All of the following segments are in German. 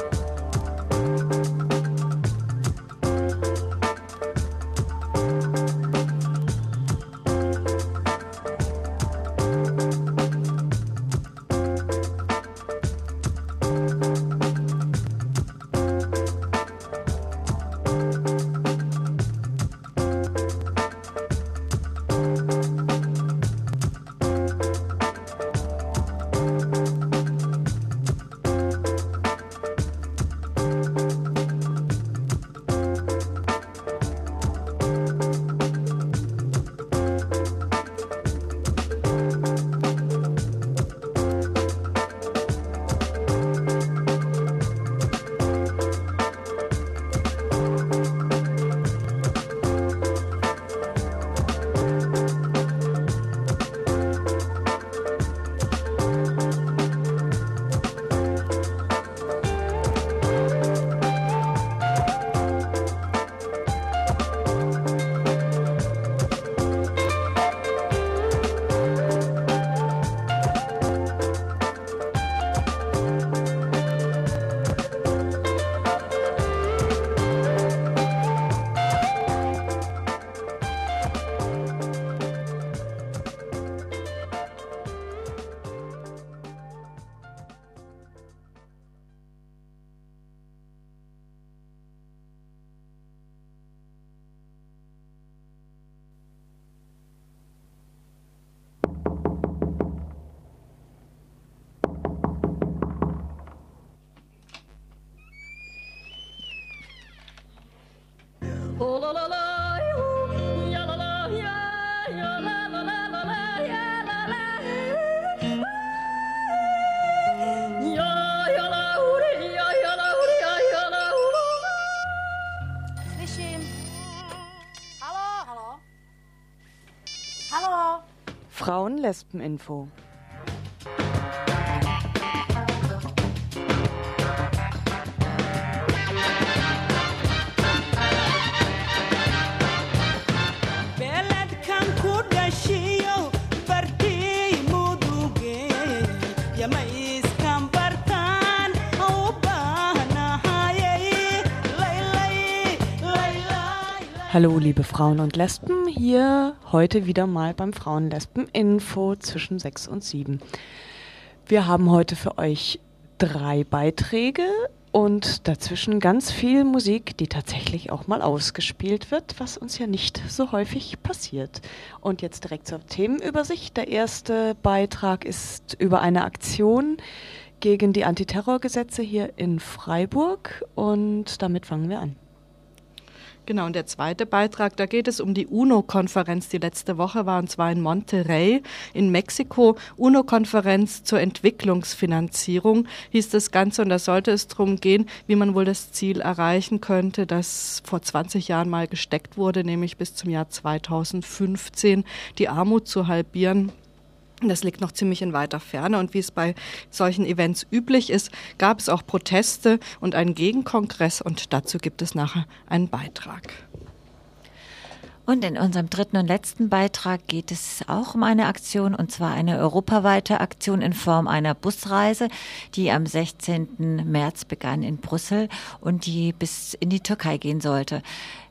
Bye. Frauen-Lesben-Info. Hallo liebe Frauen und Lesben, hier heute wieder mal beim Frauen-Lesben-Info zwischen 6 und 7. Wir haben heute für euch drei Beiträge und dazwischen ganz viel Musik, die tatsächlich auch mal ausgespielt wird, was uns ja nicht so häufig passiert. Und jetzt direkt zur Themenübersicht. Der erste Beitrag ist über eine Aktion gegen die Antiterrorgesetze hier in Freiburg und damit fangen wir an. Genau, und der zweite Beitrag, da geht es um die UNO-Konferenz, die letzte Woche war, und zwar in Monterrey in Mexiko. UNO-Konferenz zur Entwicklungsfinanzierung hieß das Ganze, und da sollte es darum gehen, wie man wohl das Ziel erreichen könnte, das vor 20 Jahren mal gesteckt wurde, nämlich bis zum Jahr 2015 die Armut zu halbieren. Das liegt noch ziemlich in weiter Ferne und wie es bei solchen Events üblich ist, gab es auch Proteste und einen Gegenkongress und dazu gibt es nachher einen Beitrag. Und in unserem dritten und letzten Beitrag geht es auch um eine Aktion, und zwar eine europaweite Aktion in Form einer Busreise, die am 16. März begann in Brüssel und die bis in die Türkei gehen sollte.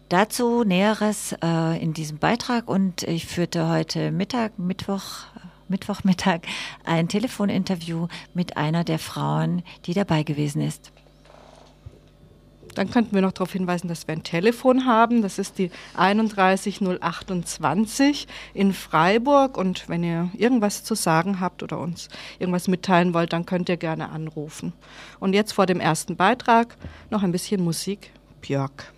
Dazu Näheres äh, in diesem Beitrag und ich führte heute Mittag, Mittwoch, Mittwochmittag ein Telefoninterview mit einer der Frauen, die dabei gewesen ist. Dann könnten wir noch darauf hinweisen, dass wir ein Telefon haben. Das ist die 31028 in Freiburg. Und wenn ihr irgendwas zu sagen habt oder uns irgendwas mitteilen wollt, dann könnt ihr gerne anrufen. Und jetzt vor dem ersten Beitrag noch ein bisschen Musik. Björk.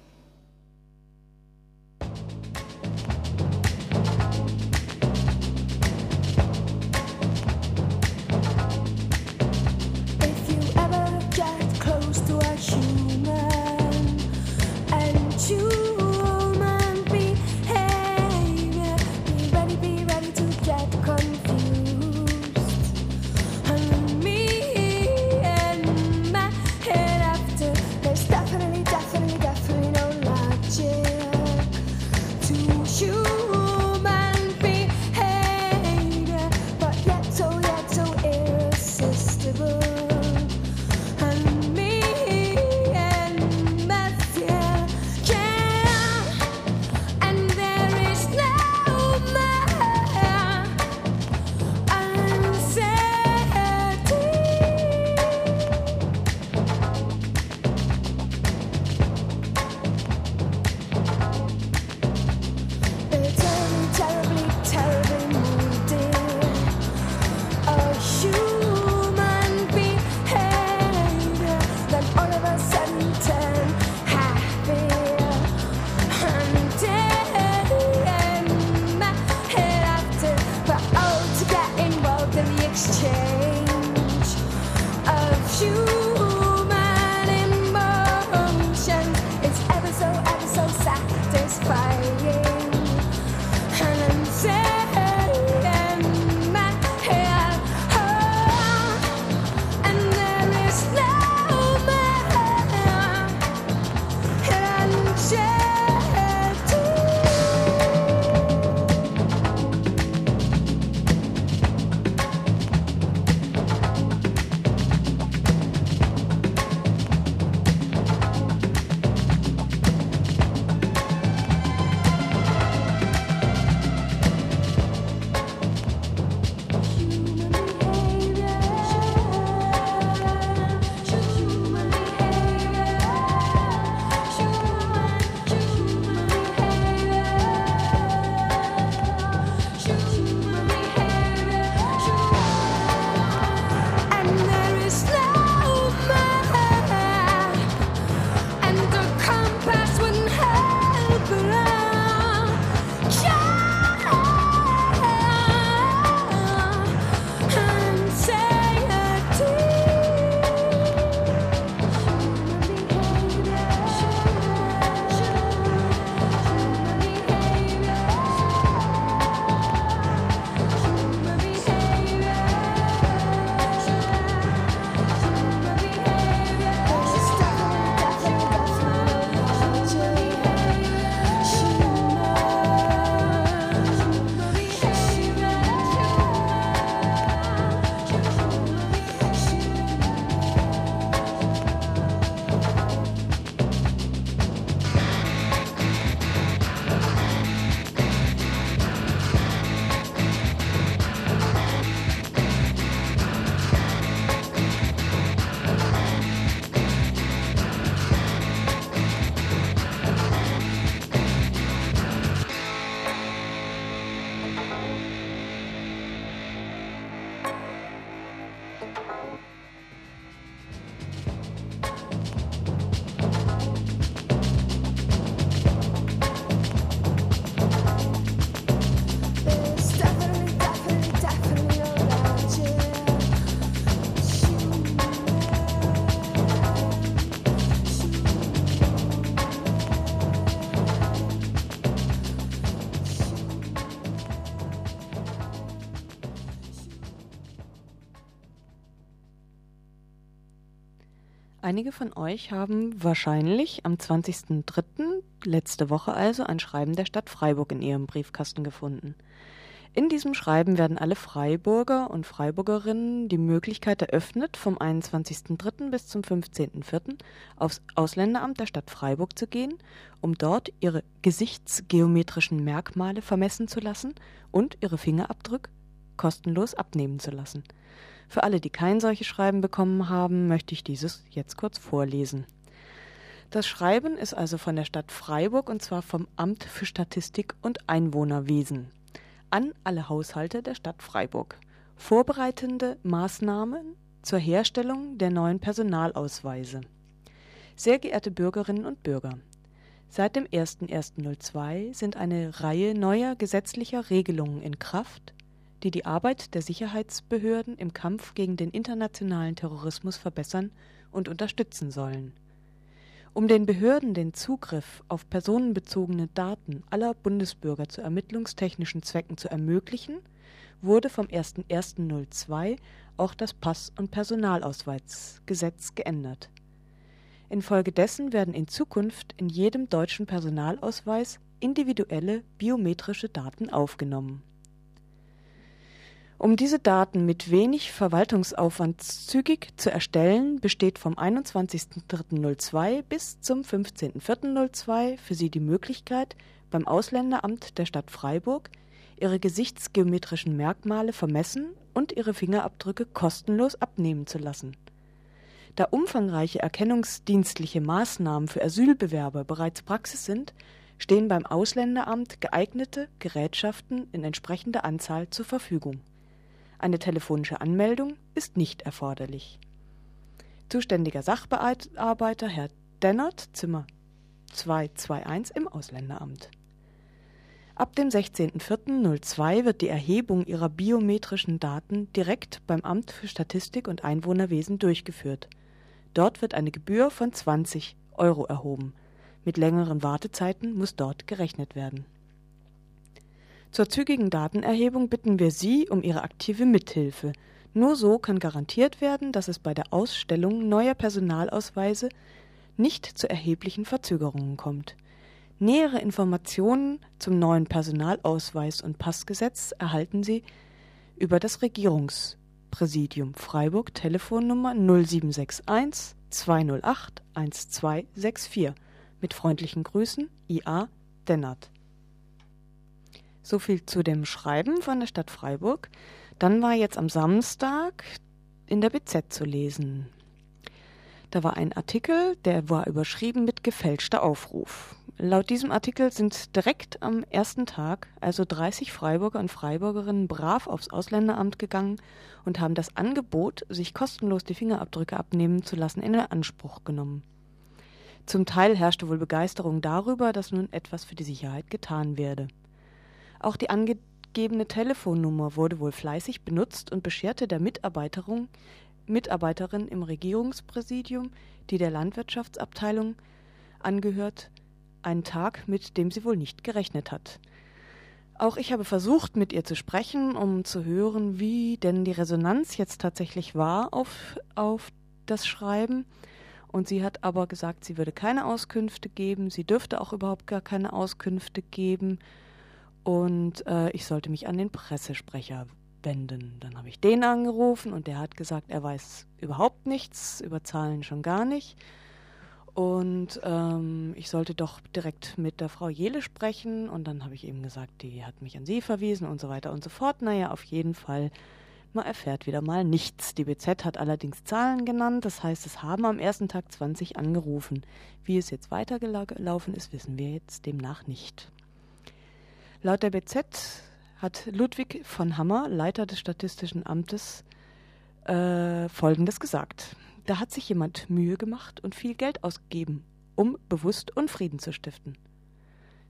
Einige von euch haben wahrscheinlich am 20.03. letzte Woche also ein Schreiben der Stadt Freiburg in ihrem Briefkasten gefunden. In diesem Schreiben werden alle Freiburger und Freiburgerinnen die Möglichkeit eröffnet, vom 21.03. bis zum 15.04. aufs Ausländeramt der Stadt Freiburg zu gehen, um dort ihre gesichtsgeometrischen Merkmale vermessen zu lassen und ihre Fingerabdrücke kostenlos abnehmen zu lassen. Für alle, die kein solches Schreiben bekommen haben, möchte ich dieses jetzt kurz vorlesen. Das Schreiben ist also von der Stadt Freiburg und zwar vom Amt für Statistik und Einwohnerwesen an alle Haushalte der Stadt Freiburg. Vorbereitende Maßnahmen zur Herstellung der neuen Personalausweise. Sehr geehrte Bürgerinnen und Bürger, seit dem 01.01.02 sind eine Reihe neuer gesetzlicher Regelungen in Kraft, die die Arbeit der Sicherheitsbehörden im Kampf gegen den internationalen Terrorismus verbessern und unterstützen sollen um den Behörden den Zugriff auf personenbezogene Daten aller Bundesbürger zu ermittlungstechnischen Zwecken zu ermöglichen, wurde vom 01.01.02 auch das Pass und Personalausweisgesetz geändert. Infolgedessen werden in Zukunft in jedem deutschen Personalausweis individuelle biometrische Daten aufgenommen um diese Daten mit wenig Verwaltungsaufwand zügig zu erstellen, besteht vom 21.03.02 bis zum 15.04.02 für Sie die Möglichkeit, beim Ausländeramt der Stadt Freiburg Ihre gesichtsgeometrischen Merkmale vermessen und Ihre Fingerabdrücke kostenlos abnehmen zu lassen. Da umfangreiche erkennungsdienstliche Maßnahmen für Asylbewerber bereits Praxis sind, stehen beim Ausländeramt geeignete Gerätschaften in entsprechender Anzahl zur Verfügung eine telefonische Anmeldung ist nicht erforderlich. Zuständiger Sachbearbeiter Herr Dennert, Zimmer 221 im Ausländeramt. Ab dem 16.04.02 wird die Erhebung ihrer biometrischen Daten direkt beim Amt für Statistik und Einwohnerwesen durchgeführt. Dort wird eine Gebühr von 20 Euro erhoben. Mit längeren Wartezeiten muss dort gerechnet werden zur zügigen Datenerhebung bitten wir Sie um Ihre aktive Mithilfe. Nur so kann garantiert werden, dass es bei der Ausstellung neuer Personalausweise nicht zu erheblichen Verzögerungen kommt. Nähere Informationen zum neuen Personalausweis und Passgesetz erhalten Sie über das Regierungspräsidium Freiburg Telefonnummer 0761 208 1264. Mit freundlichen Grüßen, IA Dennert. So viel zu dem Schreiben von der Stadt Freiburg. Dann war jetzt am Samstag in der BZ zu lesen. Da war ein Artikel, der war überschrieben mit gefälschter Aufruf. Laut diesem Artikel sind direkt am ersten Tag also 30 Freiburger und Freiburgerinnen brav aufs Ausländeramt gegangen und haben das Angebot, sich kostenlos die Fingerabdrücke abnehmen zu lassen, in Anspruch genommen. Zum Teil herrschte wohl Begeisterung darüber, dass nun etwas für die Sicherheit getan werde. Auch die angegebene Telefonnummer wurde wohl fleißig benutzt und bescherte der Mitarbeiterin, Mitarbeiterin im Regierungspräsidium, die der Landwirtschaftsabteilung angehört, einen Tag, mit dem sie wohl nicht gerechnet hat. Auch ich habe versucht, mit ihr zu sprechen, um zu hören, wie denn die Resonanz jetzt tatsächlich war auf, auf das Schreiben. Und sie hat aber gesagt, sie würde keine Auskünfte geben, sie dürfte auch überhaupt gar keine Auskünfte geben. Und äh, ich sollte mich an den Pressesprecher wenden. Dann habe ich den angerufen und der hat gesagt, er weiß überhaupt nichts, über Zahlen schon gar nicht. Und ähm, ich sollte doch direkt mit der Frau Jele sprechen. Und dann habe ich eben gesagt, die hat mich an sie verwiesen und so weiter und so fort. Naja, auf jeden Fall, man erfährt wieder mal nichts. Die BZ hat allerdings Zahlen genannt. Das heißt, es haben am ersten Tag 20 angerufen. Wie es jetzt weitergelaufen ist, wissen wir jetzt demnach nicht. Laut der BZ hat Ludwig von Hammer, Leiter des Statistischen Amtes, äh, Folgendes gesagt. Da hat sich jemand Mühe gemacht und viel Geld ausgegeben, um bewusst Unfrieden zu stiften.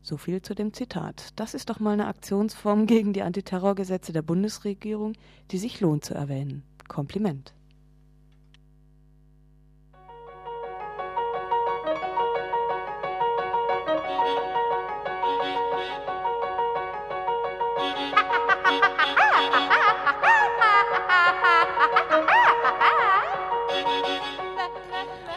So viel zu dem Zitat. Das ist doch mal eine Aktionsform gegen die Antiterrorgesetze der Bundesregierung, die sich lohnt zu erwähnen. Kompliment.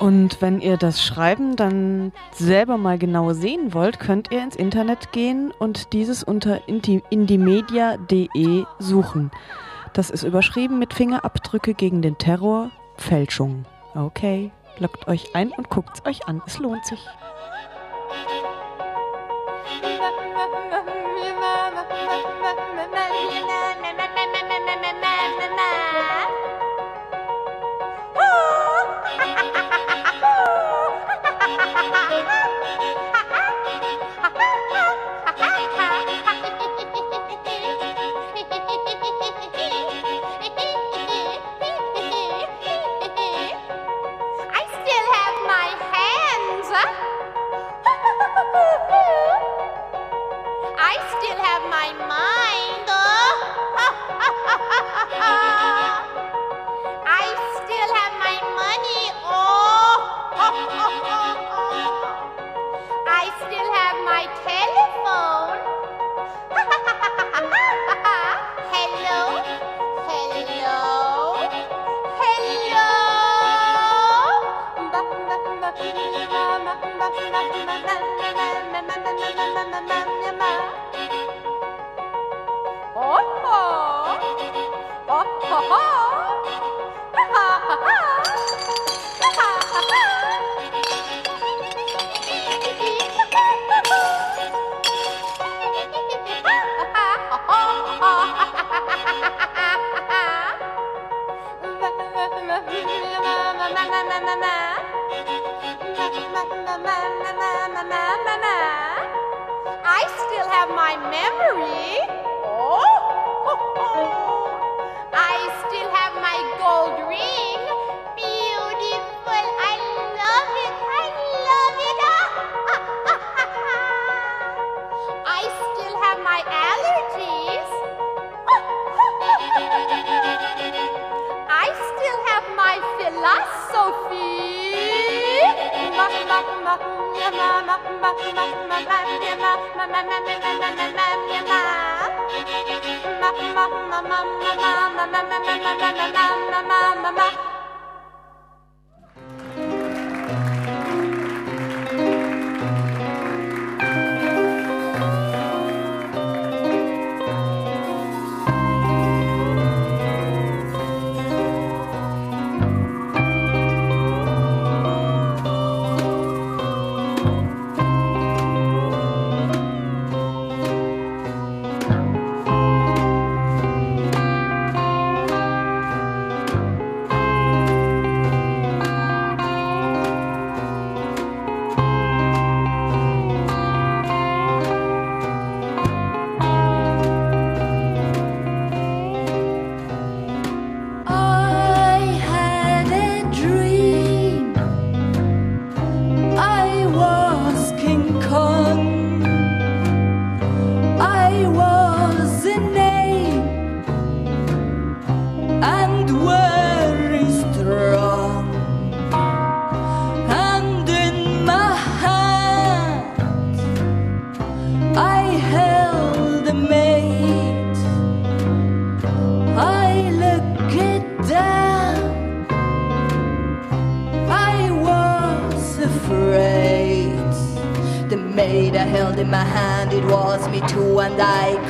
Und wenn ihr das Schreiben dann selber mal genau sehen wollt, könnt ihr ins Internet gehen und dieses unter indimedia.de suchen. Das ist überschrieben mit Fingerabdrücke gegen den Terror, Fälschung. Okay, lockt euch ein und guckt es euch an. Es lohnt sich.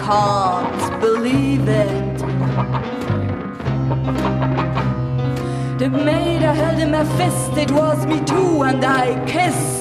can't believe it. The maid I held in my fist, it was me too, and I kissed.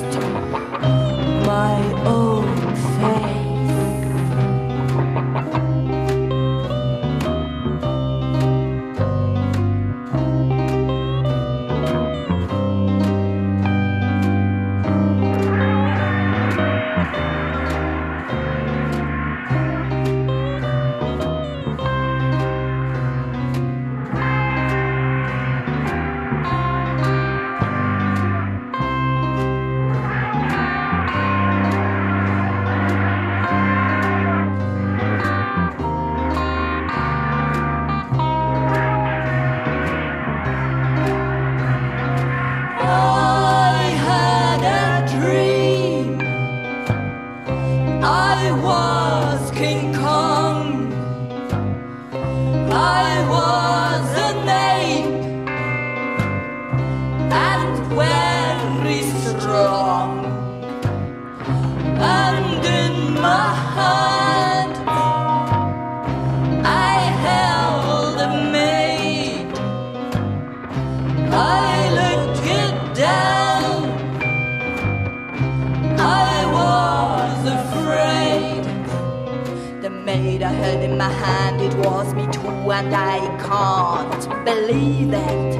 Maid I held in my hand, it was me too, and I can't believe it.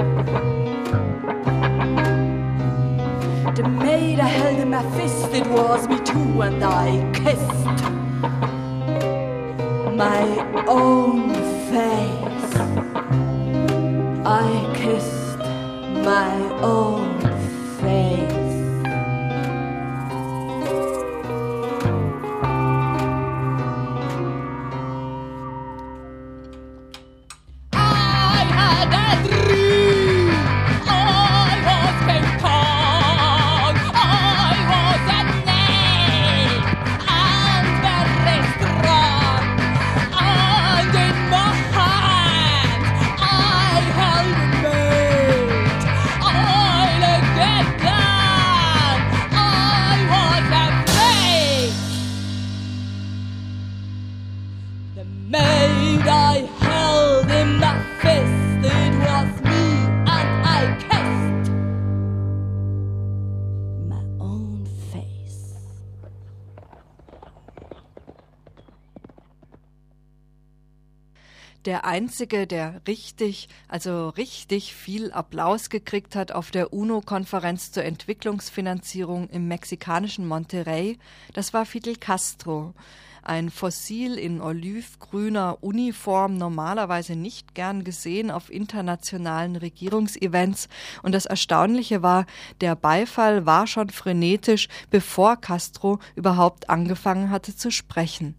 The maid I held in my fist, it was me too, and I kissed my own face. I kissed my own face. Der einzige, der richtig, also richtig viel Applaus gekriegt hat auf der UNO-Konferenz zur Entwicklungsfinanzierung im mexikanischen Monterrey, das war Fidel Castro. Ein Fossil in olivgrüner Uniform, normalerweise nicht gern gesehen auf internationalen Regierungsevents. Und das Erstaunliche war, der Beifall war schon frenetisch, bevor Castro überhaupt angefangen hatte zu sprechen.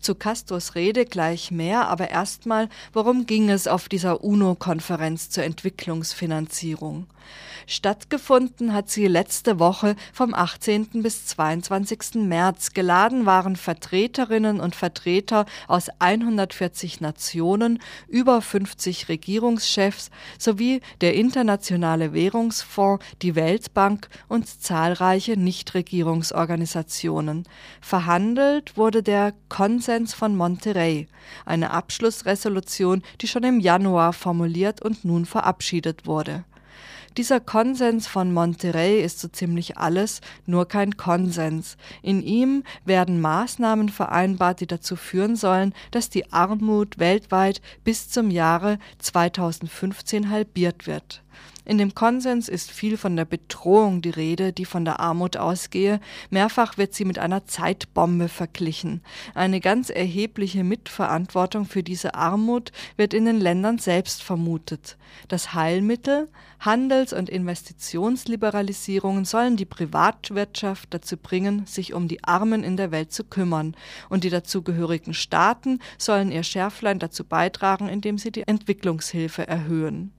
Zu Castros Rede gleich mehr, aber erstmal, worum ging es auf dieser UNO-Konferenz zur Entwicklungsfinanzierung? Stattgefunden hat sie letzte Woche vom 18. bis 22. März. Geladen waren Vertreterinnen und Vertreter aus 140 Nationen, über 50 Regierungschefs sowie der Internationale Währungsfonds, die Weltbank und zahlreiche Nichtregierungsorganisationen. Verhandelt wurde der Konsens von Monterrey, eine Abschlussresolution, die schon im Januar formuliert und nun verabschiedet wurde. Dieser Konsens von Monterrey ist so ziemlich alles, nur kein Konsens. In ihm werden Maßnahmen vereinbart, die dazu führen sollen, dass die Armut weltweit bis zum Jahre 2015 halbiert wird. In dem Konsens ist viel von der Bedrohung die Rede, die von der Armut ausgehe. Mehrfach wird sie mit einer Zeitbombe verglichen. Eine ganz erhebliche Mitverantwortung für diese Armut wird in den Ländern selbst vermutet. Das Heilmittel, Handels- und Investitionsliberalisierungen sollen die Privatwirtschaft dazu bringen, sich um die Armen in der Welt zu kümmern, und die dazugehörigen Staaten sollen ihr Schärflein dazu beitragen, indem sie die Entwicklungshilfe erhöhen.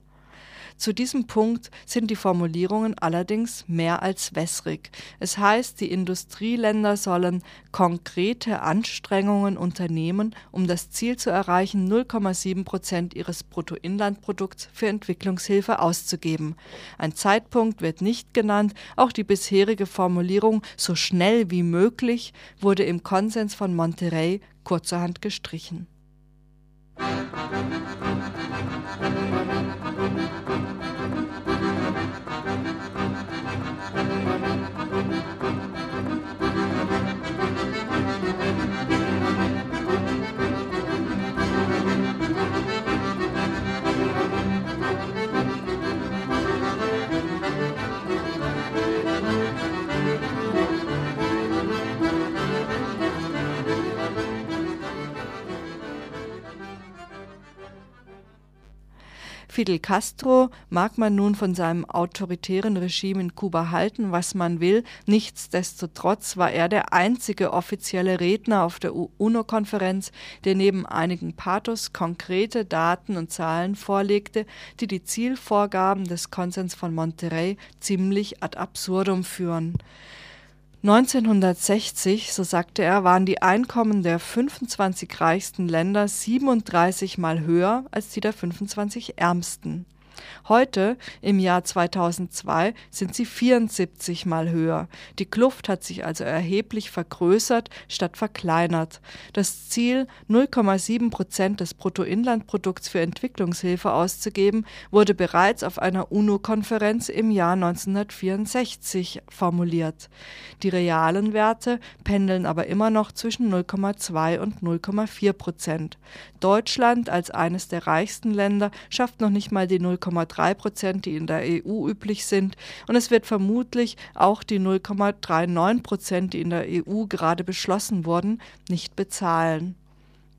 Zu diesem Punkt sind die Formulierungen allerdings mehr als wässrig. Es heißt, die Industrieländer sollen konkrete Anstrengungen unternehmen, um das Ziel zu erreichen, 0,7 Prozent ihres Bruttoinlandprodukts für Entwicklungshilfe auszugeben. Ein Zeitpunkt wird nicht genannt, auch die bisherige Formulierung so schnell wie möglich wurde im Konsens von Monterrey kurzerhand gestrichen. Thank you. Fidel Castro mag man nun von seinem autoritären Regime in Kuba halten, was man will, nichtsdestotrotz war er der einzige offizielle Redner auf der UNO-Konferenz, der neben einigen Pathos konkrete Daten und Zahlen vorlegte, die die Zielvorgaben des Konsens von Monterrey ziemlich ad absurdum führen. 1960, so sagte er, waren die Einkommen der 25 reichsten Länder 37 mal höher als die der 25 ärmsten. Heute, im Jahr 2002, sind sie 74 mal höher. Die Kluft hat sich also erheblich vergrößert statt verkleinert. Das Ziel, 0,7 Prozent des Bruttoinlandprodukts für Entwicklungshilfe auszugeben, wurde bereits auf einer UNO-Konferenz im Jahr 1964 formuliert. Die realen Werte pendeln aber immer noch zwischen 0,2 und 0,4 Prozent. Deutschland als eines der reichsten Länder schafft noch nicht mal die 0,3 Prozent, die in der EU üblich sind, und es wird vermutlich auch die 0,39 Prozent, die in der EU gerade beschlossen wurden, nicht bezahlen.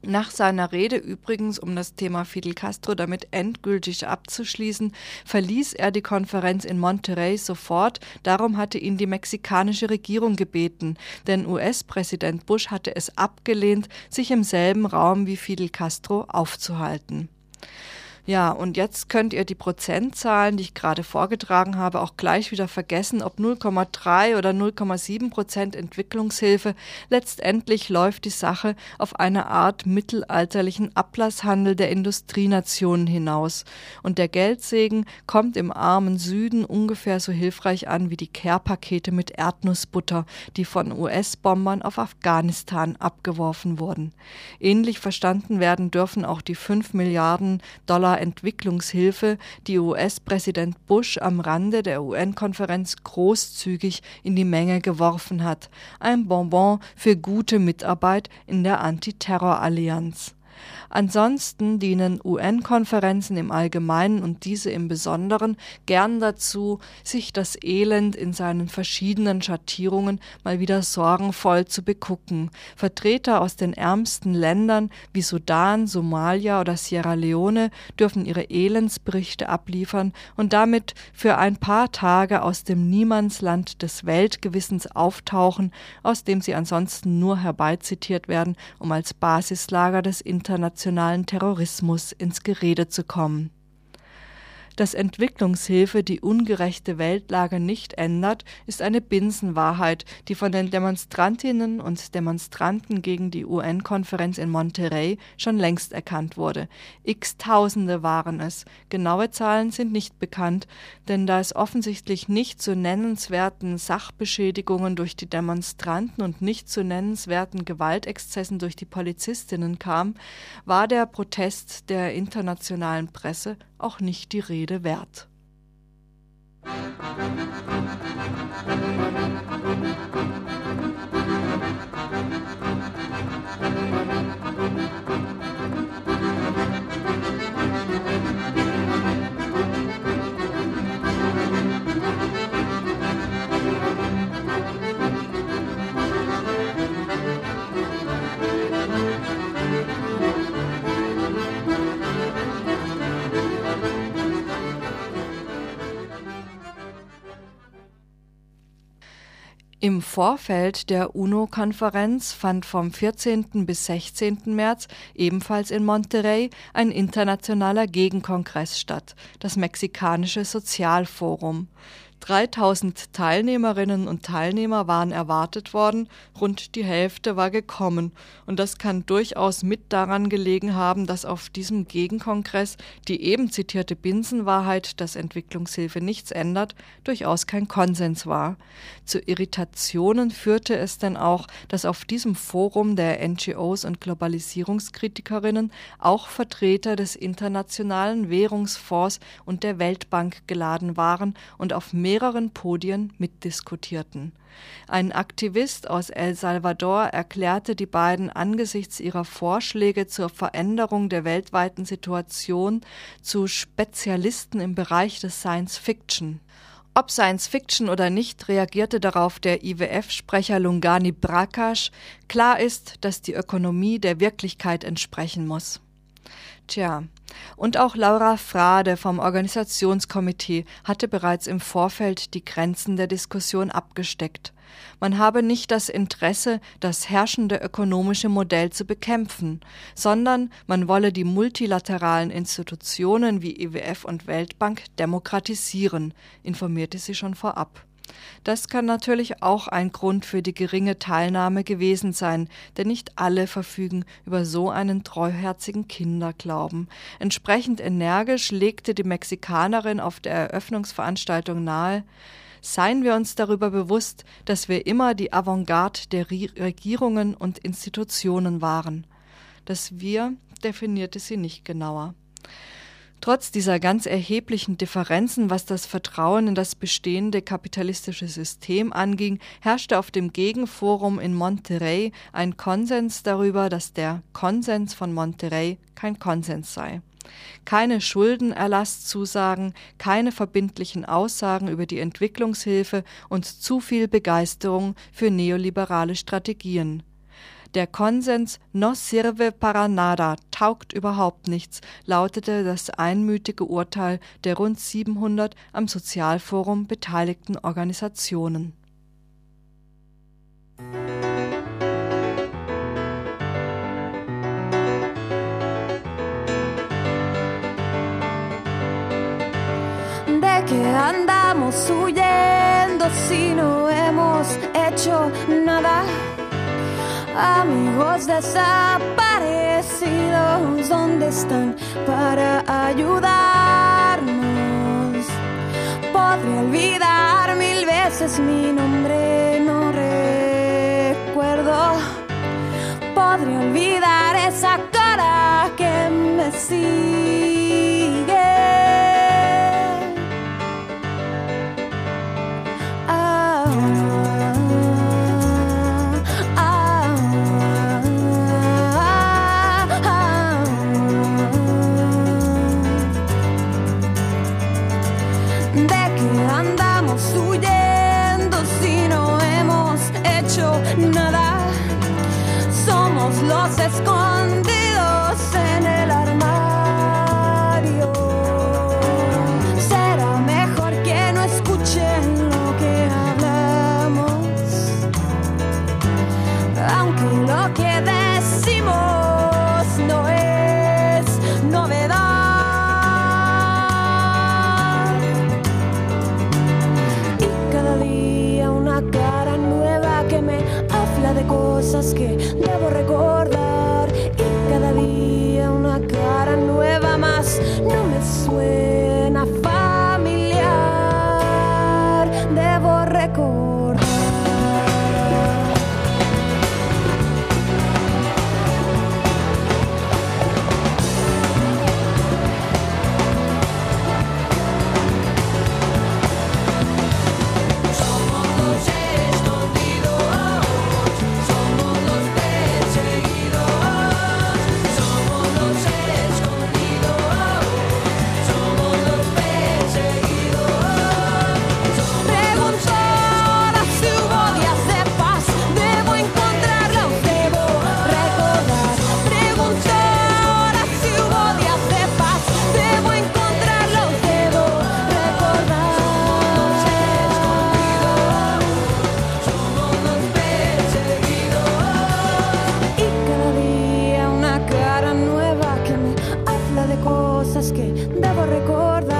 Nach seiner Rede übrigens, um das Thema Fidel Castro damit endgültig abzuschließen, verließ er die Konferenz in Monterrey sofort. Darum hatte ihn die mexikanische Regierung gebeten, denn US-Präsident Bush hatte es abgelehnt, sich im selben Raum wie Fidel Castro aufzuhalten. Ja, und jetzt könnt ihr die Prozentzahlen, die ich gerade vorgetragen habe, auch gleich wieder vergessen, ob 0,3 oder 0,7 Prozent Entwicklungshilfe. Letztendlich läuft die Sache auf eine Art mittelalterlichen Ablasshandel der Industrienationen hinaus. Und der Geldsegen kommt im armen Süden ungefähr so hilfreich an wie die Care-Pakete mit Erdnussbutter, die von US-Bombern auf Afghanistan abgeworfen wurden. Ähnlich verstanden werden dürfen auch die 5 Milliarden Dollar Entwicklungshilfe, die US-Präsident Bush am Rande der UN-Konferenz großzügig in die Menge geworfen hat. Ein Bonbon für gute Mitarbeit in der Antiterrorallianz. Ansonsten dienen UN-Konferenzen im Allgemeinen und diese im Besonderen gern dazu, sich das Elend in seinen verschiedenen Schattierungen mal wieder sorgenvoll zu begucken. Vertreter aus den ärmsten Ländern wie Sudan, Somalia oder Sierra Leone dürfen ihre Elendsberichte abliefern und damit für ein paar Tage aus dem Niemandsland des Weltgewissens auftauchen, aus dem sie ansonsten nur herbeizitiert werden, um als Basislager des internationalen internationalen Terrorismus ins Gerede zu kommen dass Entwicklungshilfe die ungerechte Weltlage nicht ändert, ist eine Binsenwahrheit, die von den Demonstrantinnen und Demonstranten gegen die UN-Konferenz in Monterrey schon längst erkannt wurde. X-Tausende waren es. Genaue Zahlen sind nicht bekannt, denn da es offensichtlich nicht zu nennenswerten Sachbeschädigungen durch die Demonstranten und nicht zu nennenswerten Gewaltexzessen durch die Polizistinnen kam, war der Protest der internationalen Presse auch nicht die Rede wert. Im Vorfeld der UNO-Konferenz fand vom 14. bis 16. März ebenfalls in Monterrey ein internationaler Gegenkongress statt, das Mexikanische Sozialforum. 3000 Teilnehmerinnen und Teilnehmer waren erwartet worden, rund die Hälfte war gekommen. Und das kann durchaus mit daran gelegen haben, dass auf diesem Gegenkongress die eben zitierte Binsenwahrheit, dass Entwicklungshilfe nichts ändert, durchaus kein Konsens war. Zu Irritationen führte es denn auch, dass auf diesem Forum der NGOs und Globalisierungskritikerinnen auch Vertreter des Internationalen Währungsfonds und der Weltbank geladen waren und auf mehreren Podien mitdiskutierten. Ein Aktivist aus El Salvador erklärte die beiden angesichts ihrer Vorschläge zur Veränderung der weltweiten Situation zu Spezialisten im Bereich des Science Fiction. Ob Science Fiction oder nicht, reagierte darauf der IWF-Sprecher Lungani Brakash. Klar ist, dass die Ökonomie der Wirklichkeit entsprechen muss. Tja, und auch Laura Frade vom Organisationskomitee hatte bereits im Vorfeld die Grenzen der Diskussion abgesteckt. Man habe nicht das Interesse, das herrschende ökonomische Modell zu bekämpfen, sondern man wolle die multilateralen Institutionen wie IWF und Weltbank demokratisieren, informierte sie schon vorab. Das kann natürlich auch ein Grund für die geringe Teilnahme gewesen sein, denn nicht alle verfügen über so einen treuherzigen Kinderglauben. Entsprechend energisch legte die Mexikanerin auf der Eröffnungsveranstaltung nahe, seien wir uns darüber bewusst, dass wir immer die Avantgarde der Regierungen und Institutionen waren. Das Wir definierte sie nicht genauer. Trotz dieser ganz erheblichen Differenzen, was das Vertrauen in das bestehende kapitalistische System anging, herrschte auf dem Gegenforum in Monterrey ein Konsens darüber, dass der Konsens von Monterrey kein Konsens sei. Keine Schuldenerlasszusagen, keine verbindlichen Aussagen über die Entwicklungshilfe und zu viel Begeisterung für neoliberale Strategien. Der Konsens no sirve para nada taugt überhaupt nichts, lautete das einmütige Urteil der rund 700 am Sozialforum beteiligten Organisationen. ¿De qué andamos huyendo si no hemos hecho nada? Amigos desaparecidos, ¿dónde están para ayudarnos? Podré olvidar mil veces mi nombre, no recuerdo. Podré olvidar esa cara que me sigue. cosas que debo recordar.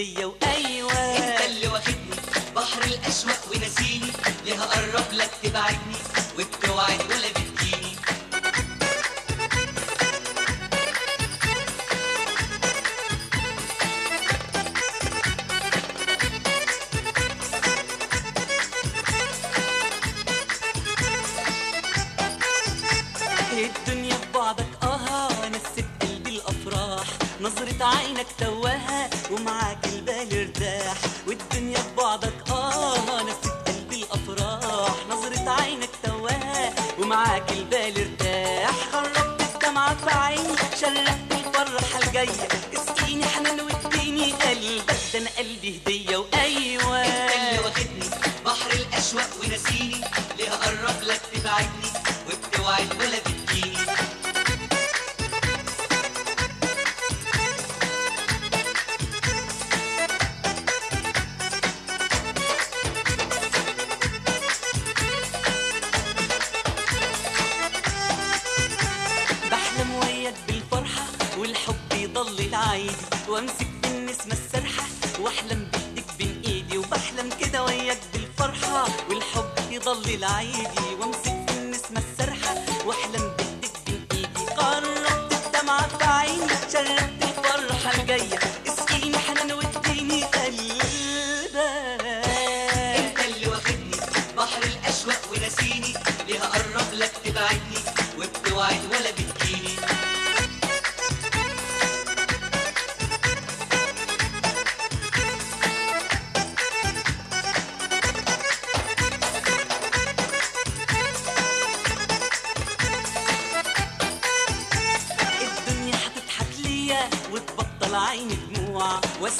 video.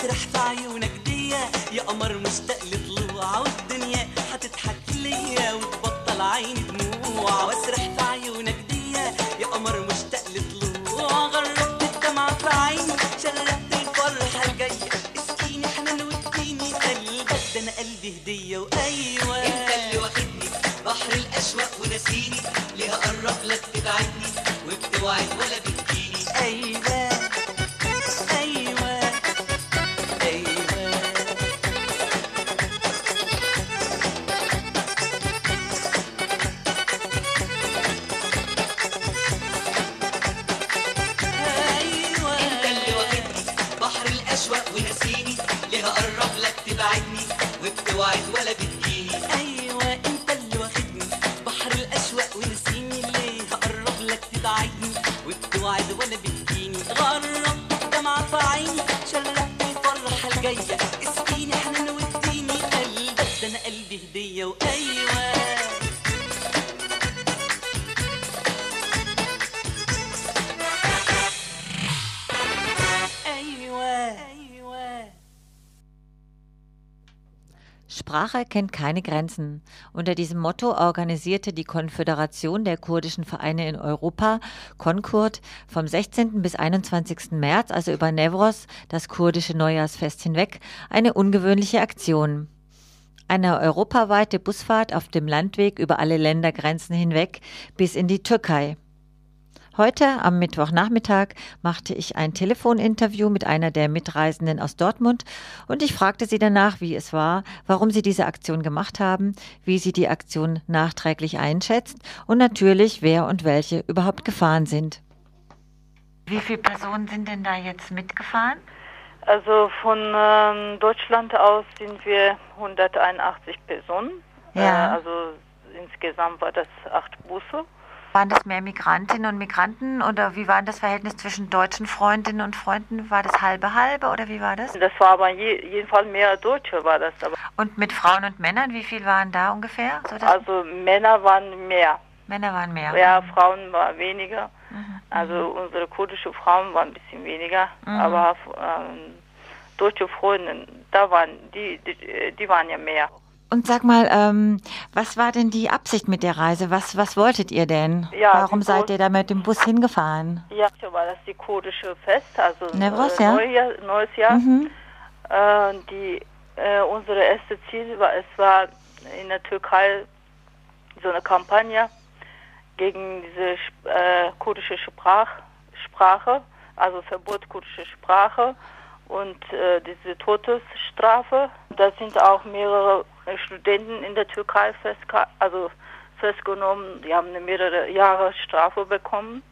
في عيونك ديا يا قمر مشتاق kennt keine Grenzen. Unter diesem Motto organisierte die Konföderation der kurdischen Vereine in Europa, Concord, vom 16. bis 21. März, also über Nevros, das kurdische Neujahrsfest hinweg, eine ungewöhnliche Aktion. Eine europaweite Busfahrt auf dem Landweg über alle Ländergrenzen hinweg bis in die Türkei. Heute am Mittwochnachmittag machte ich ein Telefoninterview mit einer der Mitreisenden aus Dortmund und ich fragte sie danach, wie es war, warum sie diese Aktion gemacht haben, wie sie die Aktion nachträglich einschätzt und natürlich, wer und welche überhaupt gefahren sind. Wie viele Personen sind denn da jetzt mitgefahren? Also von ähm, Deutschland aus sind wir 181 Personen. Ja. Äh, also insgesamt war das acht Busse. Waren das mehr Migrantinnen und Migranten oder wie war das Verhältnis zwischen deutschen Freundinnen und Freunden? War das halbe halbe oder wie war das? Das war aber je, jedenfalls mehr Deutsche war das. Aber Und mit Frauen und Männern, wie viel waren da ungefähr? So also Männer waren mehr. Männer waren mehr. Ja, Frauen waren weniger. Mhm. Also unsere kurdische Frauen waren ein bisschen weniger. Mhm. Aber ähm, deutsche Freunde, da waren die, die, die waren ja mehr. Und sag mal, ähm, was war denn die Absicht mit der Reise? Was, was wolltet ihr denn? Ja, Warum seid ihr da mit dem Bus hingefahren? Ja, war das die kurdische Fest, also Nevros, äh, ja. Neujahr, neues Jahr. Mhm. Äh, die, äh, unsere erste Ziel war, es war in der Türkei so eine Kampagne gegen diese äh, kurdische Sprach, Sprache, also Verbot kurdische Sprache und äh, diese Todesstrafe. Da sind auch mehrere Studenten in der Türkei festge also festgenommen. Die haben eine mehrere Jahre Strafe bekommen.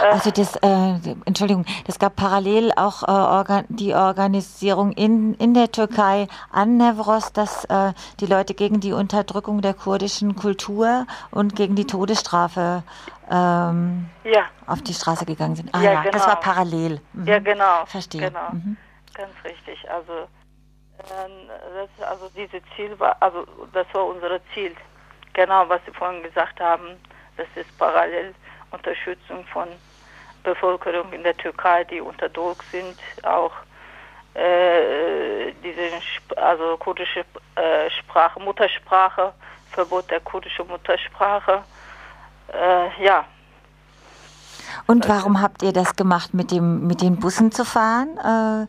Also das, äh, Entschuldigung, das gab parallel auch äh, organ die Organisierung in, in der Türkei an Nevros, dass äh, die Leute gegen die Unterdrückung der kurdischen Kultur und gegen die Todesstrafe ähm, Ja, auf die Straße gegangen sind. Ah Ja, ja, das genau. war parallel. Mhm. Ja, genau. Verstehe. Genau. Mhm. Ganz richtig. Also, das, also diese Ziel war, also das war unser Ziel. Genau, was Sie vorhin gesagt haben. Das ist parallel Unterstützung von Bevölkerung in der Türkei, die unter Druck sind, auch äh, diese also kurdische äh, Sprache, Muttersprache, Verbot der kurdischen Muttersprache. Äh, ja, Und warum habt ihr das gemacht, mit, dem, mit den Bussen zu fahren? Äh,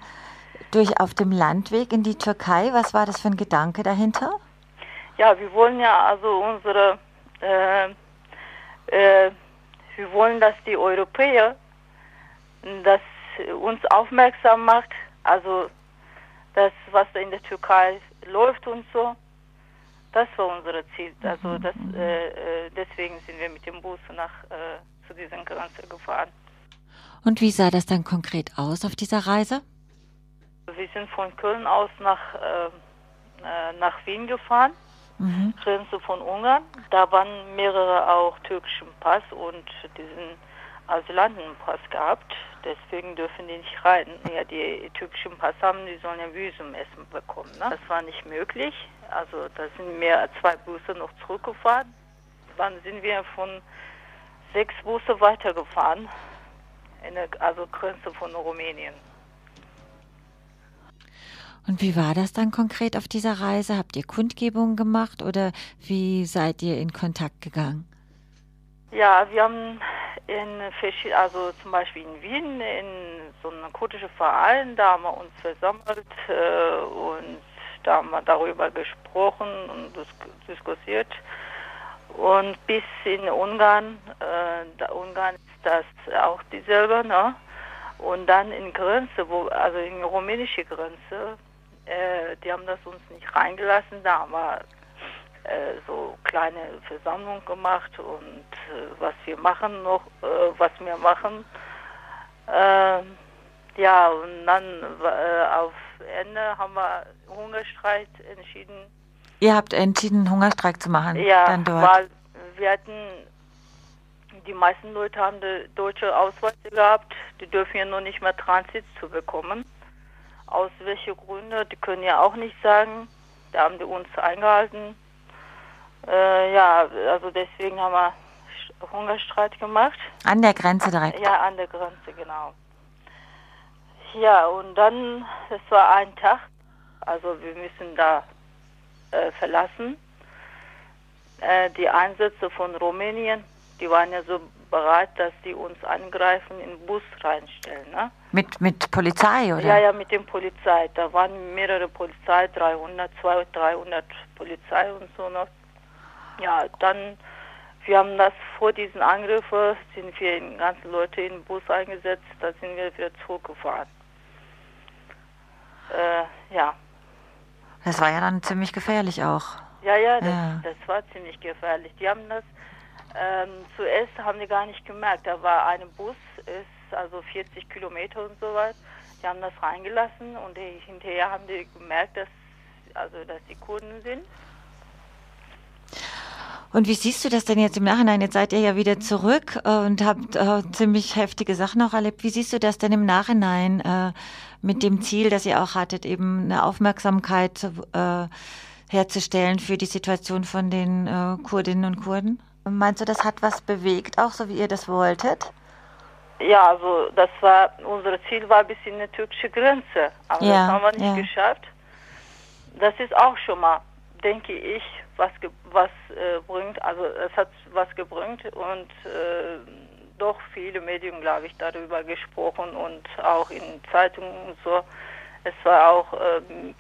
durch auf dem Landweg in die Türkei? Was war das für ein Gedanke dahinter? Ja, wir wollen ja also unsere, äh, äh, wir wollen, dass die Europäer das uns aufmerksam macht, also das, was da in der Türkei läuft und so. Das war unser Ziel. Also das, äh, äh, deswegen sind wir mit dem Bus nach äh, zu dieser Grenze gefahren. Und wie sah das dann konkret aus auf dieser Reise? Wir sind von Köln aus nach, äh, äh, nach Wien gefahren. Mhm. Grenze von Ungarn. Da waren mehrere auch türkischen Pass und diesen Asylantenpass gehabt. Deswegen dürfen die nicht rein. Ja, die türkischen Pass haben, die sollen ja Visum erstmal bekommen. Ne? Das war nicht möglich. Also da sind mehr als zwei Busse noch zurückgefahren. Dann sind wir von sechs Busse weitergefahren. In der, also Grenze von Rumänien. Und wie war das dann konkret auf dieser Reise? Habt ihr Kundgebungen gemacht oder wie seid ihr in Kontakt gegangen? Ja, wir haben in also zum Beispiel in Wien in so einem kurdischen Verein, da haben wir uns versammelt äh, und da haben wir darüber gesprochen und dis diskutiert. Und bis in Ungarn, äh, Ungarn ist das auch dieselbe, ne? Und dann in Grenze, wo, also in rumänische Grenze, äh, die haben das uns nicht reingelassen, da haben wir äh, so kleine Versammlung gemacht und äh, was wir machen noch, äh, was wir machen. Ähm, ja, und dann äh, auf Ende haben wir Hungerstreik entschieden. Ihr habt entschieden, Hungerstreik zu machen. Ja, dann dort. weil wir hatten, die meisten Leute haben die deutsche Ausweise gehabt, die dürfen ja noch nicht mehr Transit zu bekommen. Aus welchen Gründen, die können ja auch nicht sagen. Da haben die uns eingehalten. Äh, ja, also deswegen haben wir Hungerstreik gemacht. An der Grenze direkt. Ja, an der Grenze, genau. Ja, und dann, das war ein Tag, also wir müssen da äh, verlassen. Äh, die Einsätze von Rumänien, die waren ja so bereit, dass die uns angreifen, in den Bus reinstellen. Ne? Mit, mit Polizei, oder? Ja, ja, mit dem Polizei. Da waren mehrere Polizei, 300, 200, 300 Polizei und so noch. Ja, dann, wir haben das vor diesen Angriffen, sind wir in ganzen Leute in den Bus eingesetzt, da sind wir wieder zurückgefahren. Äh, ja. Das war ja dann ziemlich gefährlich auch. Ja, ja, das, Ja. das war ziemlich gefährlich. Die haben das, ähm, zuerst haben die gar nicht gemerkt. Da war ein Bus, ist also 40 Kilometer und so weit. Die haben das reingelassen und die, hinterher haben die gemerkt, dass, also, dass die Kurden sind. Und wie siehst du das denn jetzt im Nachhinein? Jetzt seid ihr ja wieder zurück äh, und habt äh, ziemlich heftige Sachen auch erlebt. Wie siehst du das denn im Nachhinein äh, mit dem Ziel, dass ihr auch hattet, eben eine Aufmerksamkeit äh, herzustellen für die Situation von den äh, Kurdinnen und Kurden? Meinst du, das hat was bewegt, auch so wie ihr das wolltet? Ja, also das war, unser Ziel war bis in die türkische Grenze. Aber Ja, das haben wir nicht ja. geschafft. Das ist auch schon mal denke ich, was, was äh, bringt. Also es hat was gebracht und äh, doch viele Medien, glaube ich, darüber gesprochen und auch in Zeitungen und so. Es war auch ähm,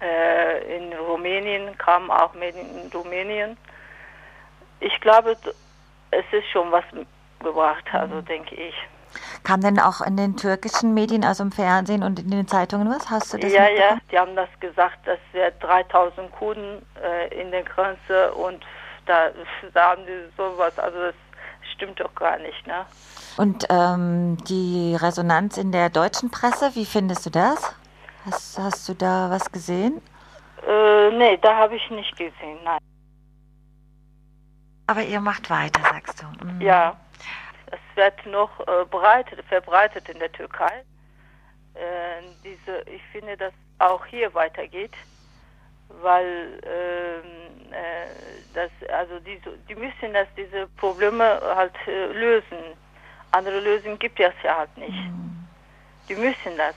äh, in Rumänien, kamen auch Medien in Rumänien. Ich glaube, es ist schon was gebracht, also mhm. denke ich. Kam denn auch in den türkischen Medien, also im Fernsehen und in den Zeitungen was? Hast du das Ja, ja, die haben das gesagt, dass wir 3000 Kurden äh, in der Grenze und da, da haben die sowas, also das stimmt doch gar nicht, ne? Und ähm, die Resonanz in der deutschen Presse, wie findest du das? Hast, hast du da was gesehen? Äh, nee, da habe ich nicht gesehen, nein. Aber ihr macht weiter, sagst du. Mhm. Ja, es wird noch äh, breitet, verbreitet in der Türkei. Äh, diese, ich finde, dass auch hier weitergeht, weil ähm, äh, das, also die, die müssen das, diese Probleme halt äh, lösen. Andere Lösungen gibt es ja halt nicht. Mhm. Die müssen das.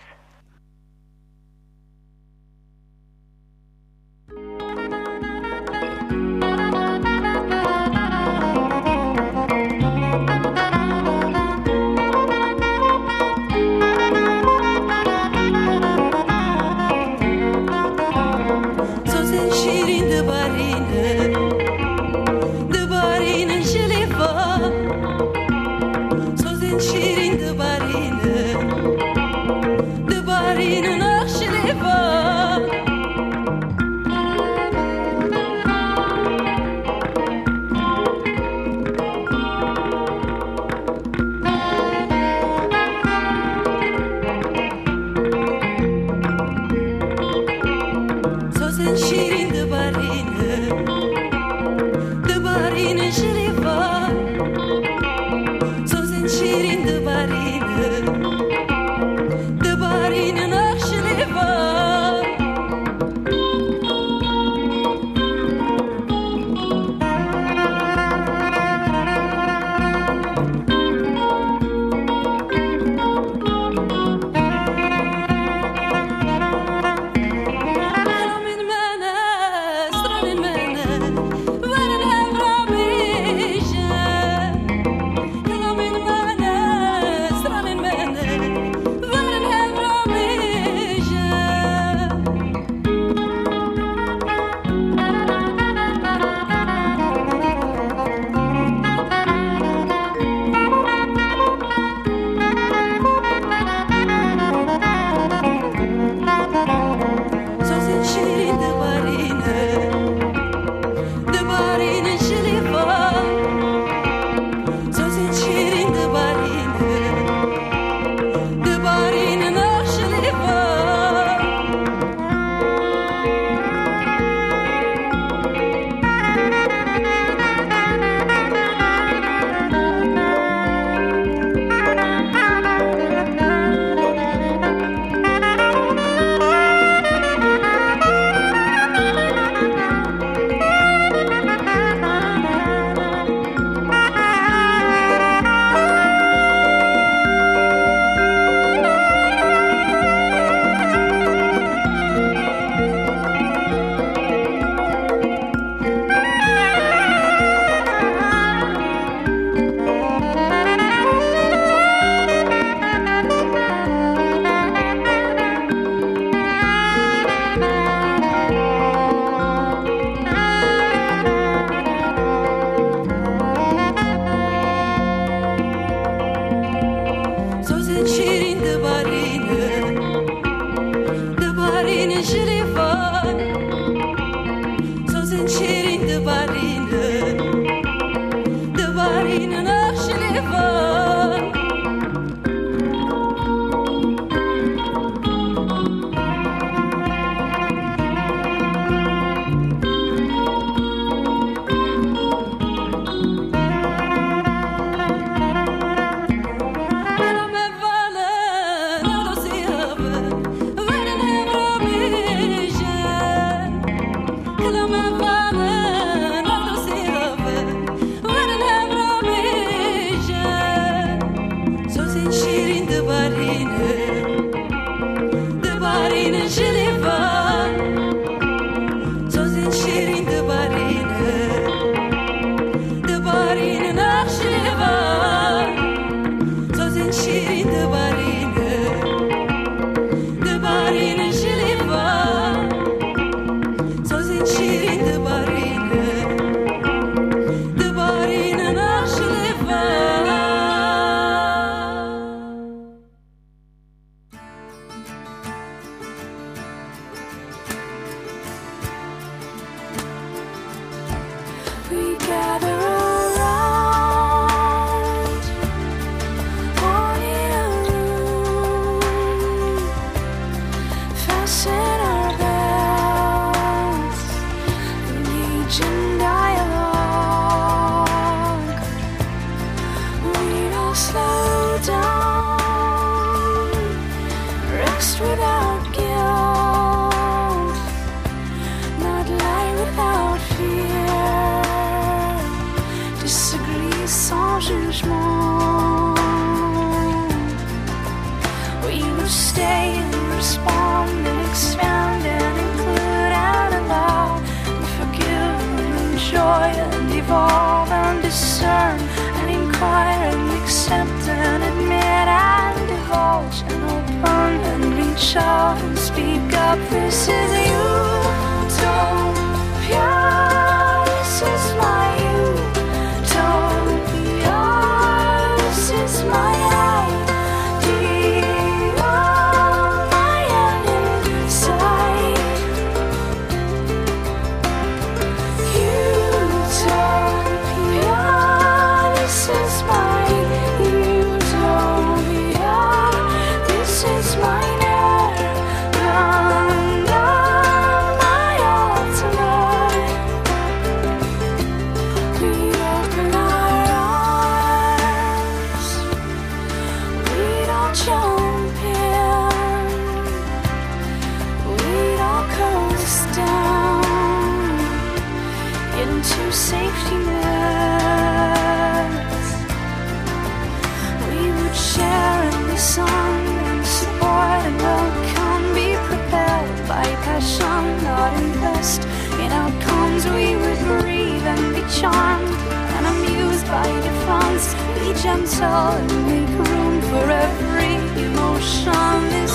Gentle and make room for every emotion.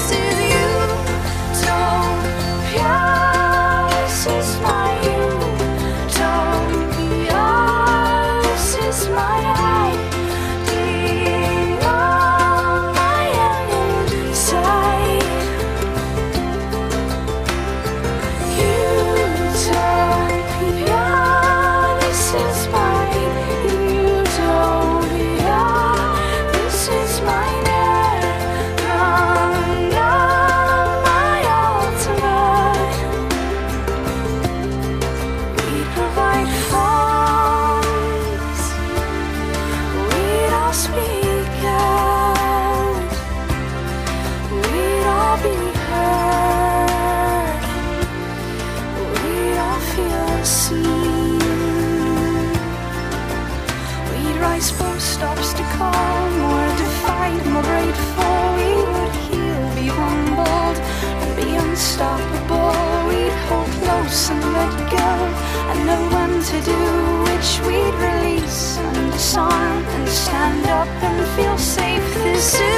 see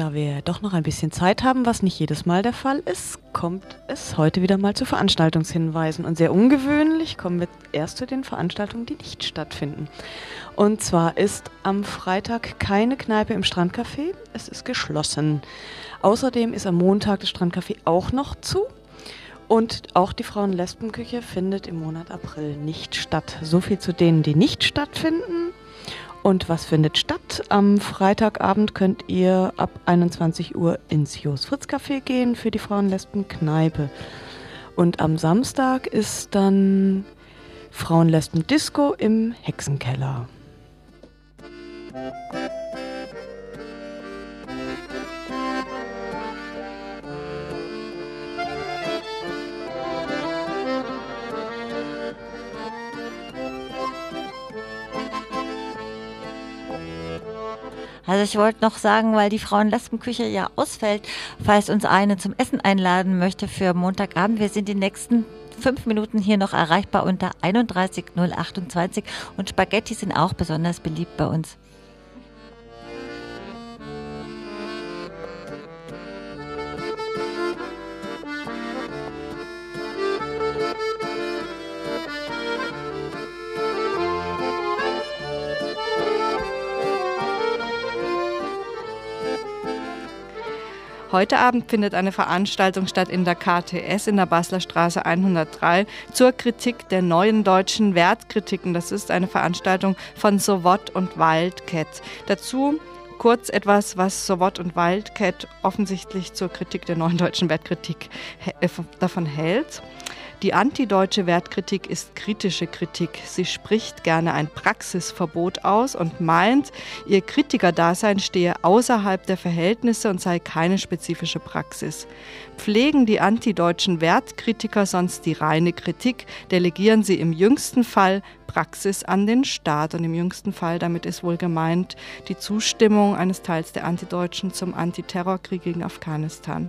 da wir doch noch ein bisschen Zeit haben, was nicht jedes Mal der Fall ist, kommt es heute wieder mal zu Veranstaltungshinweisen. Und sehr ungewöhnlich kommen wir erst zu den Veranstaltungen, die nicht stattfinden. Und zwar ist am Freitag keine Kneipe im Strandcafé. Es ist geschlossen. Außerdem ist am Montag das Strandcafé auch noch zu. Und auch die Frauen-Lesben-Küche findet im Monat April nicht statt. So viel zu denen, die nicht stattfinden. Und was findet statt? Am Freitagabend könnt ihr ab 21 Uhr ins Jos Fritz Café gehen für die Frauen-Lesben-Kneipe. Und am Samstag ist dann Frauen-Lesben-Disco im Hexenkeller. Also ich wollte noch sagen, weil die Frauen-Lesben-Küche ja ausfällt, falls uns eine zum Essen einladen möchte für Montagabend. Wir sind die nächsten fünf Minuten hier noch erreichbar unter 31028 und Spaghetti sind auch besonders beliebt bei uns. Heute Abend findet eine Veranstaltung statt in der KTS in der Basler Straße 103 zur Kritik der neuen deutschen Wertkritiken. Das ist eine Veranstaltung von Sowot und Wildcat. Dazu kurz etwas, was Sowot und Wildcat offensichtlich zur Kritik der neuen deutschen Wertkritik äh, davon hält. Die antideutsche Wertkritik ist kritische Kritik. Sie spricht gerne ein Praxisverbot aus und meint, ihr Kritikerdasein stehe außerhalb der Verhältnisse und sei keine spezifische Praxis. Pflegen die antideutschen Wertkritiker sonst die reine Kritik, delegieren sie im jüngsten Fall Praxis an den Staat. Und im jüngsten Fall, damit ist wohl gemeint, die Zustimmung eines Teils der Antideutschen zum Antiterrorkrieg gegen Afghanistan.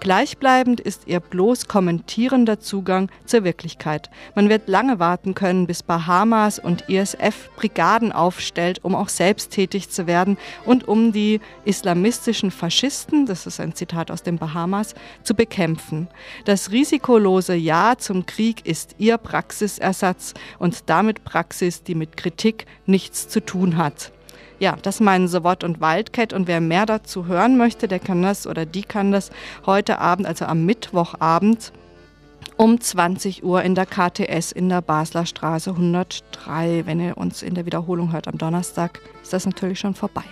Gleichbleibend ist ihr bloß kommentierender Zugang zur Wirklichkeit. Man wird lange warten können, bis Bahamas und ISF Brigaden aufstellt, um auch selbst tätig zu werden und um die islamistischen Faschisten, das ist ein Zitat aus den Bahamas, zu bekämpfen. Das risikolose Ja zum Krieg ist ihr Praxisersatz und damit mit Praxis, die mit Kritik nichts zu tun hat. Ja, das meinen Sowot und Wildcat. Und wer mehr dazu hören möchte, der kann das oder die kann das heute Abend, also am Mittwochabend um 20 Uhr in der KTS in der Basler Straße 103. Wenn ihr uns in der Wiederholung hört am Donnerstag, ist das natürlich schon vorbei.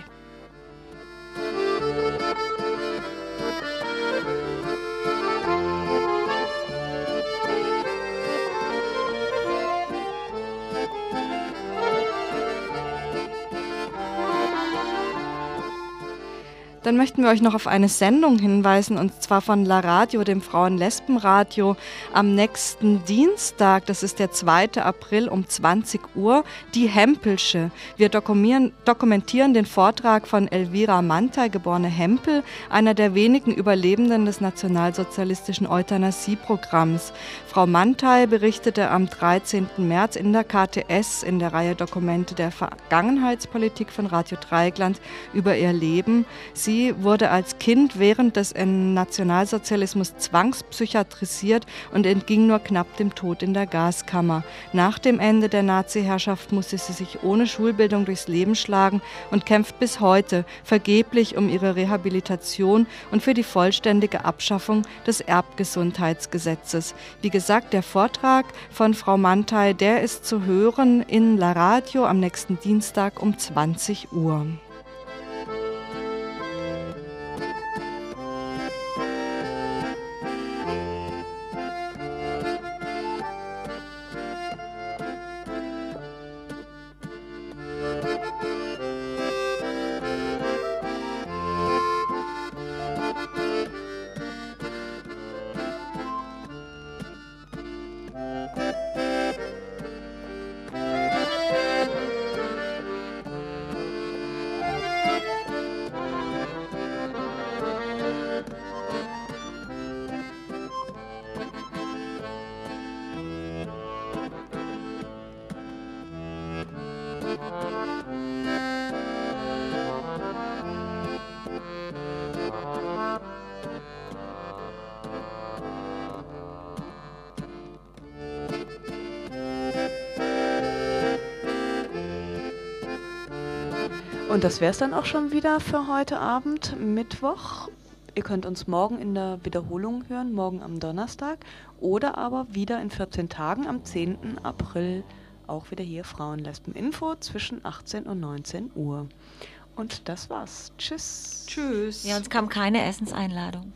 Dann möchten wir euch noch auf eine Sendung hinweisen und zwar von La Radio, dem Frauen-Lesben-Radio, am nächsten Dienstag, das ist der 2. April um 20 Uhr, die Hempelsche. Wir dokumentieren den Vortrag von Elvira Mantei, geborene Hempel, einer der wenigen Überlebenden des nationalsozialistischen Euthanasie-Programms. Frau Mantei berichtete am 13. März in der KTS in der Reihe Dokumente der Vergangenheitspolitik von Radio Dreieckland über ihr Leben. Sie Sie wurde als Kind während des Nationalsozialismus zwangspsychiatrisiert und entging nur knapp dem Tod in der Gaskammer. Nach dem Ende der Nazi-Herrschaft musste sie sich ohne Schulbildung durchs Leben schlagen und kämpft bis heute vergeblich um ihre Rehabilitation und für die vollständige Abschaffung des Erbgesundheitsgesetzes. Wie gesagt, der Vortrag von Frau Mantei, der ist zu hören in La Radio am nächsten Dienstag um 20 Uhr. Und das wäre es dann auch schon wieder für heute Abend, Mittwoch. Ihr könnt uns morgen in der Wiederholung hören, morgen am Donnerstag oder aber wieder in 14 Tagen am 10. April auch wieder hier Frauenlesben Info zwischen 18 und 19 Uhr. Und das war's. Tschüss. Tschüss. Ja, uns kam keine Essenseinladung.